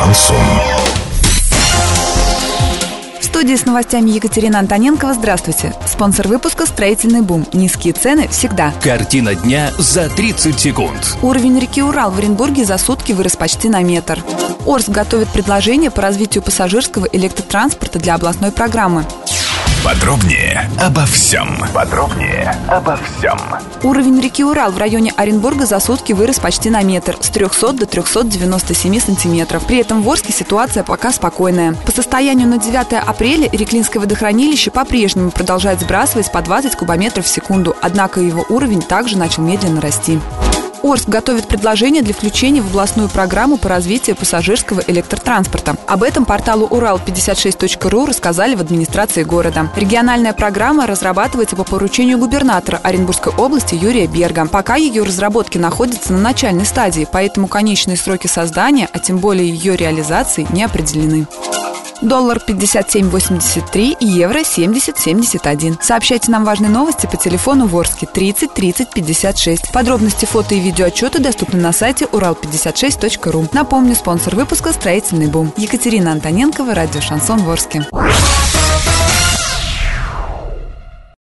Шансон. В студии с новостями Екатерина Антоненкова. Здравствуйте. Спонсор выпуска «Строительный бум». Низкие цены всегда. Картина дня за 30 секунд. Уровень реки Урал в Оренбурге за сутки вырос почти на метр. Орск готовит предложение по развитию пассажирского электротранспорта для областной программы. Подробнее обо всем. Подробнее обо всем. Уровень реки Урал в районе Оренбурга за сутки вырос почти на метр, с 300 до 397 сантиметров. При этом в Орске ситуация пока спокойная. По состоянию на 9 апреля Реклинское водохранилище по-прежнему продолжает сбрасывать по 20 кубометров в секунду, однако его уровень также начал медленно расти. Орск готовит предложение для включения в областную программу по развитию пассажирского электротранспорта. Об этом порталу Урал56.ру рассказали в администрации города. Региональная программа разрабатывается по поручению губернатора Оренбургской области Юрия Берга. Пока ее разработки находятся на начальной стадии, поэтому конечные сроки создания, а тем более ее реализации, не определены. Доллар 57.83 и евро 70.71. Сообщайте нам важные новости по телефону Ворске 30 30 56. Подробности фото и видеоотчеты доступны на сайте урал56.ру. Напомню, спонсор выпуска «Строительный бум». Екатерина Антоненкова, радио «Шансон Ворске».